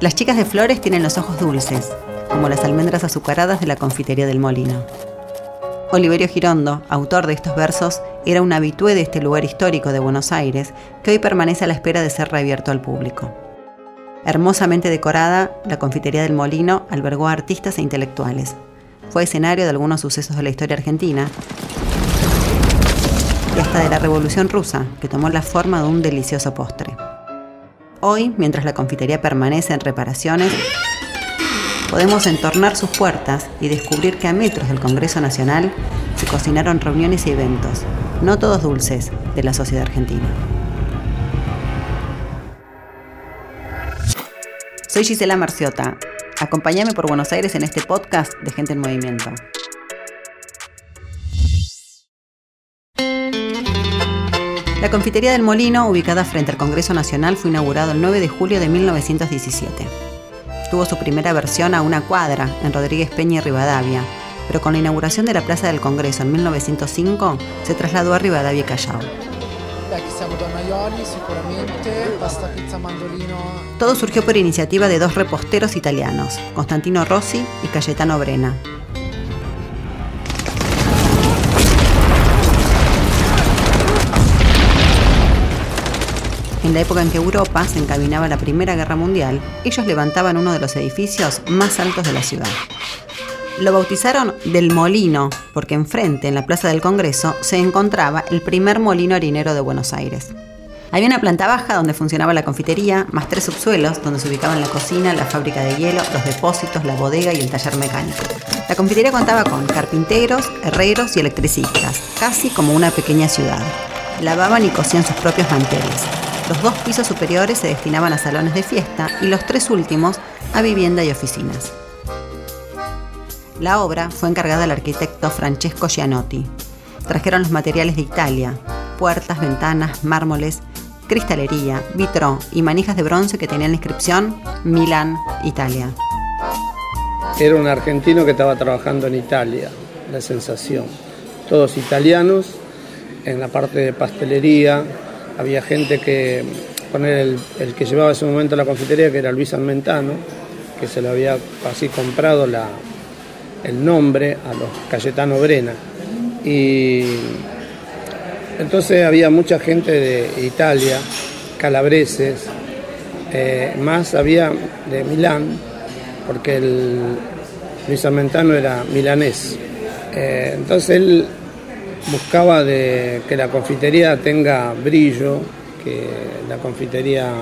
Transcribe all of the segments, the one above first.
Las chicas de Flores tienen los ojos dulces, como las almendras azucaradas de la confitería del molino. Oliverio Girondo, autor de estos versos, era un habitué de este lugar histórico de Buenos Aires que hoy permanece a la espera de ser reabierto al público. Hermosamente decorada, la confitería del Molino albergó a artistas e intelectuales. Fue escenario de algunos sucesos de la historia argentina y hasta de la Revolución Rusa, que tomó la forma de un delicioso postre. Hoy, mientras la confitería permanece en reparaciones, podemos entornar sus puertas y descubrir que a metros del Congreso Nacional se cocinaron reuniones y eventos, no todos dulces, de la sociedad argentina. Soy Gisela Marciota. Acompáñame por Buenos Aires en este podcast de Gente en Movimiento. La Confitería del Molino, ubicada frente al Congreso Nacional, fue inaugurado el 9 de julio de 1917 tuvo su primera versión a una cuadra, en Rodríguez Peña y Rivadavia, pero con la inauguración de la Plaza del Congreso en 1905 se trasladó a Rivadavia y Callao. Todo surgió por iniciativa de dos reposteros italianos, Constantino Rossi y Cayetano Brena, En la época en que Europa se encaminaba a la Primera Guerra Mundial, ellos levantaban uno de los edificios más altos de la ciudad. Lo bautizaron del Molino, porque enfrente, en la Plaza del Congreso, se encontraba el primer molino harinero de Buenos Aires. Había una planta baja donde funcionaba la confitería, más tres subsuelos donde se ubicaban la cocina, la fábrica de hielo, los depósitos, la bodega y el taller mecánico. La confitería contaba con carpinteros, herreros y electricistas, casi como una pequeña ciudad. Lavaban y cosían sus propios manteles. Los dos pisos superiores se destinaban a salones de fiesta y los tres últimos a vivienda y oficinas. La obra fue encargada al arquitecto Francesco Gianotti. Trajeron los materiales de Italia, puertas, ventanas, mármoles, cristalería, vitro y manijas de bronce que tenían la inscripción Milán, Italia. Era un argentino que estaba trabajando en Italia, la sensación. Todos italianos, en la parte de pastelería, había gente que, poner el, que llevaba ese momento la confitería, que era Luis Almentano, que se le había así comprado la, el nombre a los Cayetano Brena. Y entonces había mucha gente de Italia, calabreses, eh, más había de Milán, porque el Luis Almentano era milanés. Eh, entonces él buscaba que la confitería tenga brillo, que la confitería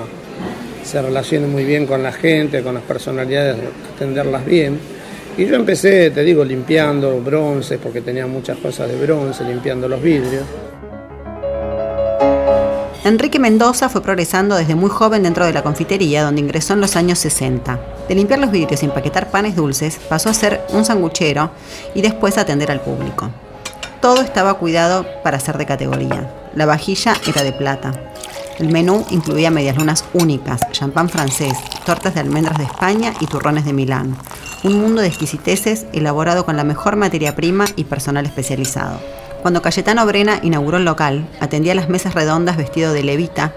se relacione muy bien con la gente, con las personalidades, atenderlas bien. Y yo empecé, te digo, limpiando bronce, porque tenía muchas cosas de bronce, limpiando los vidrios. Enrique Mendoza fue progresando desde muy joven dentro de la confitería, donde ingresó en los años 60. De limpiar los vidrios y empaquetar panes dulces, pasó a ser un sanguchero y después a atender al público. Todo estaba cuidado para ser de categoría. La vajilla era de plata. El menú incluía medias lunas únicas, champán francés, tortas de almendras de España y turrones de Milán. Un mundo de exquisiteces elaborado con la mejor materia prima y personal especializado. Cuando Cayetano Brena inauguró el local, atendía las mesas redondas vestido de levita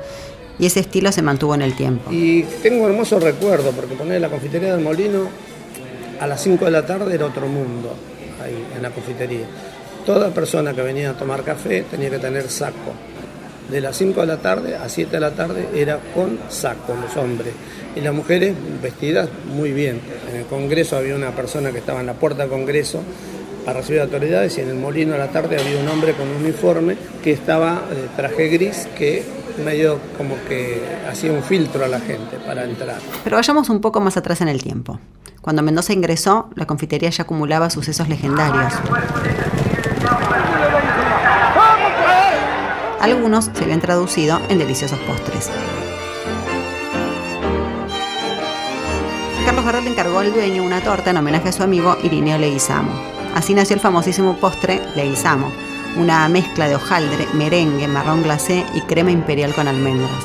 y ese estilo se mantuvo en el tiempo. Y tengo un hermoso recuerdo porque poner la confitería del Molino a las 5 de la tarde era otro mundo ahí en la confitería. Toda persona que venía a tomar café tenía que tener saco. De las 5 de la tarde a 7 de la tarde era con saco los hombres y las mujeres vestidas muy bien. En el Congreso había una persona que estaba en la puerta del Congreso para recibir autoridades y en el molino a la tarde había un hombre con un uniforme que estaba de traje gris que medio como que hacía un filtro a la gente para entrar. Pero vayamos un poco más atrás en el tiempo. Cuando Mendoza ingresó, la confitería ya acumulaba sucesos legendarios. Algunos se habían traducido en deliciosos postres. Carlos Gardel encargó al dueño una torta en homenaje a su amigo Irineo Leguizamo. Así nació el famosísimo postre Leguizamo, una mezcla de hojaldre, merengue, marrón glacé y crema imperial con almendras.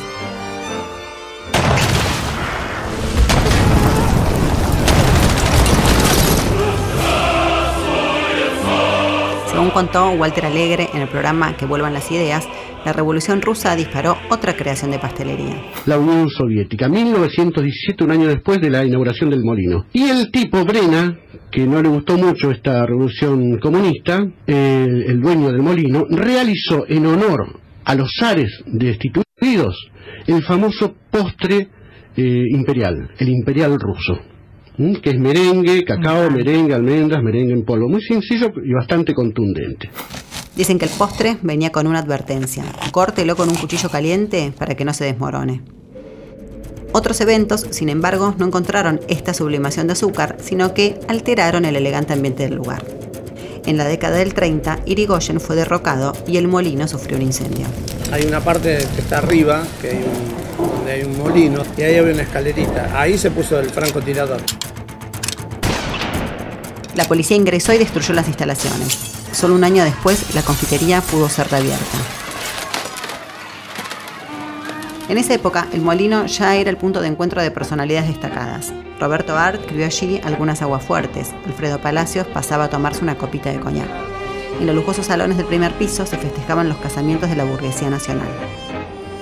Según contó Walter Alegre en el programa Que vuelvan las ideas, la Revolución Rusa disparó otra creación de pastelería. La Unión Soviética, 1917, un año después de la inauguración del molino. Y el tipo Brena, que no le gustó mucho esta revolución comunista, el, dueño del molino, realizó en honor a los zares destituidos el famoso postre eh, imperial, el imperial ruso, que es merengue, cacao, merengue, almendras, merengue en polvo, muy sencillo y bastante contundente. Dicen que el postre venía con una advertencia, córtelo con un cuchillo caliente para que no se desmorone. Otros eventos, sin embargo, no encontraron esta sublimación de azúcar, sino que alteraron el elegante ambiente del lugar. En la década del 30, Irigoyen fue derrocado y el molino sufrió un incendio. Hay una parte que está arriba, que hay un, donde hay un molino, y ahí había una escalerita. Ahí se puso el francotirador. La policía ingresó y destruyó las instalaciones. Solo un año después, la confitería pudo ser reabierta. En esa época, el molino ya era el punto de encuentro de personalidades destacadas. Roberto Art escribió allí algunas aguas fuertes. Alfredo Palacios pasaba a tomarse una copita de coñac. En los lujosos salones del primer piso se festejaban los casamientos de la burguesía nacional.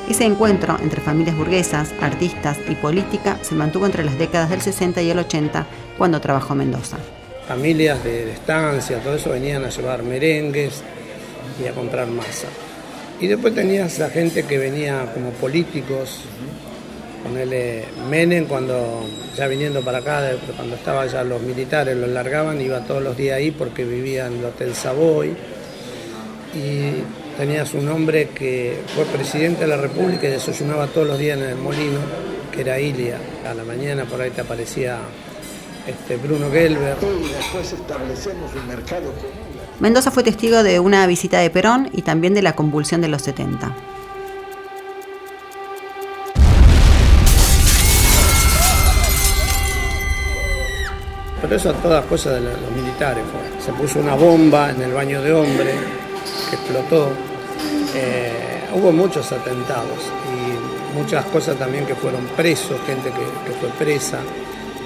Ese encuentro entre familias burguesas, artistas y política se mantuvo entre las décadas del 60 y el 80, cuando trabajó Mendoza. Familias de estancia, todo eso venían a llevar merengues y a comprar masa. Y después tenías la gente que venía como políticos, ponerle Menem cuando ya viniendo para acá, cuando estaban ya los militares, los largaban, iba todos los días ahí porque vivía en el Hotel Savoy. Y tenías un hombre que fue presidente de la República y desayunaba todos los días en el molino, que era Ilia. A la mañana por ahí te aparecía este, Bruno Gelber. Y después establecemos un mercado Mendoza fue testigo de una visita de Perón y también de la convulsión de los 70. Pero eso todas cosas de los militares Se puso una bomba en el baño de hombre que explotó. Eh, hubo muchos atentados y muchas cosas también que fueron presos, gente que, fue presa,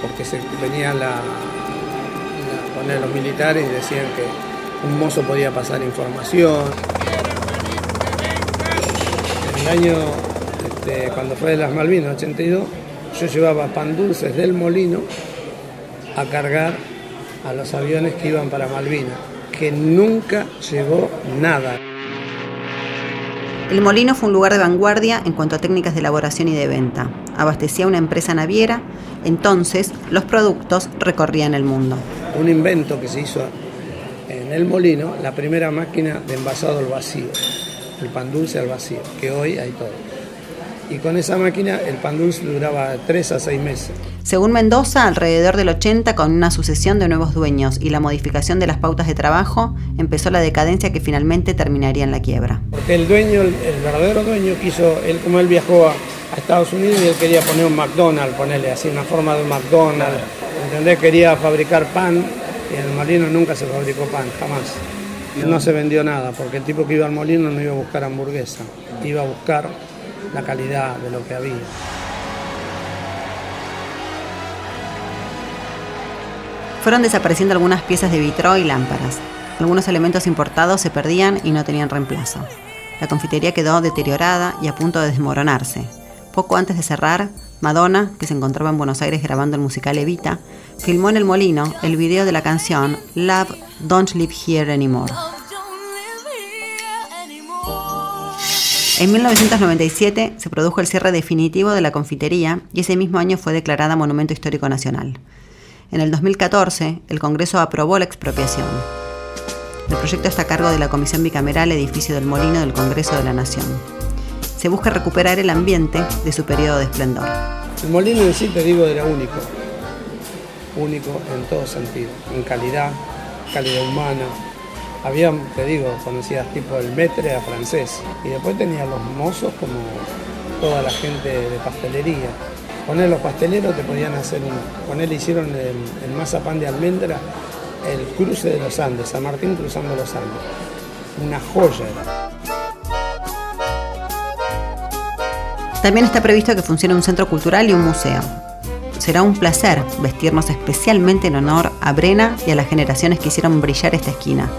porque se venía la, poner los militares y decían que un mozo podía pasar información. En el año, este, cuando fue de las Malvinas, 82, yo llevaba pan dulces del molino a cargar a los aviones que iban para Malvinas, que nunca llegó nada. El molino fue un lugar de vanguardia en cuanto a técnicas de elaboración y de venta. Abastecía una empresa naviera, entonces los productos recorrían el mundo. Un invento que se hizo en el molino la primera máquina de envasado al vacío, el pan dulce al vacío, que hoy hay todo. Y con esa máquina el pan dulce duraba 3 a 6 meses. Según Mendoza, alrededor del 80, con una sucesión de nuevos dueños y la modificación de las pautas de trabajo, empezó la decadencia que finalmente terminaría en la quiebra. Porque el dueño, el, verdadero dueño, quiso, él como él viajó a, Estados Unidos y él quería poner un McDonald's, ponerle así una forma de un McDonald's, ¿entendés? Quería fabricar pan y en el molino nunca se fabricó pan, jamás. No se vendió nada, porque el tipo que iba al molino no iba a buscar hamburguesa, iba a buscar la calidad de lo que había. Fueron desapareciendo algunas piezas de vitro y lámparas. Algunos elementos importados se perdían y no tenían reemplazo. La confitería quedó deteriorada y a punto de desmoronarse. Poco antes de cerrar, Madonna, que se encontraba en Buenos Aires grabando el musical Evita, filmó en el molino el video de la canción Love Don't Live Here Anymore. En 1997 se produjo el cierre definitivo de la confitería y ese mismo año fue declarada Monumento Histórico Nacional. En el 2014, el Congreso aprobó la expropiación. El proyecto está a cargo de la Comisión Bicameral Edificio del Molino del Congreso de la Nación se busca recuperar el ambiente de su periodo de esplendor. El molino en sí, te digo, era único, único en todo sentido, en calidad, calidad humana. Había, te digo, conocías tipo el metre a francés y después tenía los mozos como toda la gente de pastelería. Con él los pasteleros te podían hacer un, con él hicieron el, el mazapán de almendra, el cruce de los Andes, San Martín cruzando los Andes. Una joya era. También está previsto que funcione un centro cultural y un museo. Será un placer vestirnos especialmente en honor a Brena y a las generaciones que hicieron brillar esta esquina,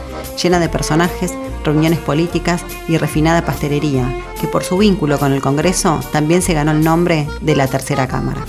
llena de personajes, reuniones políticas y refinada pastelería, que por su vínculo con el Congreso también se ganó el nombre de la Tercera Cámara.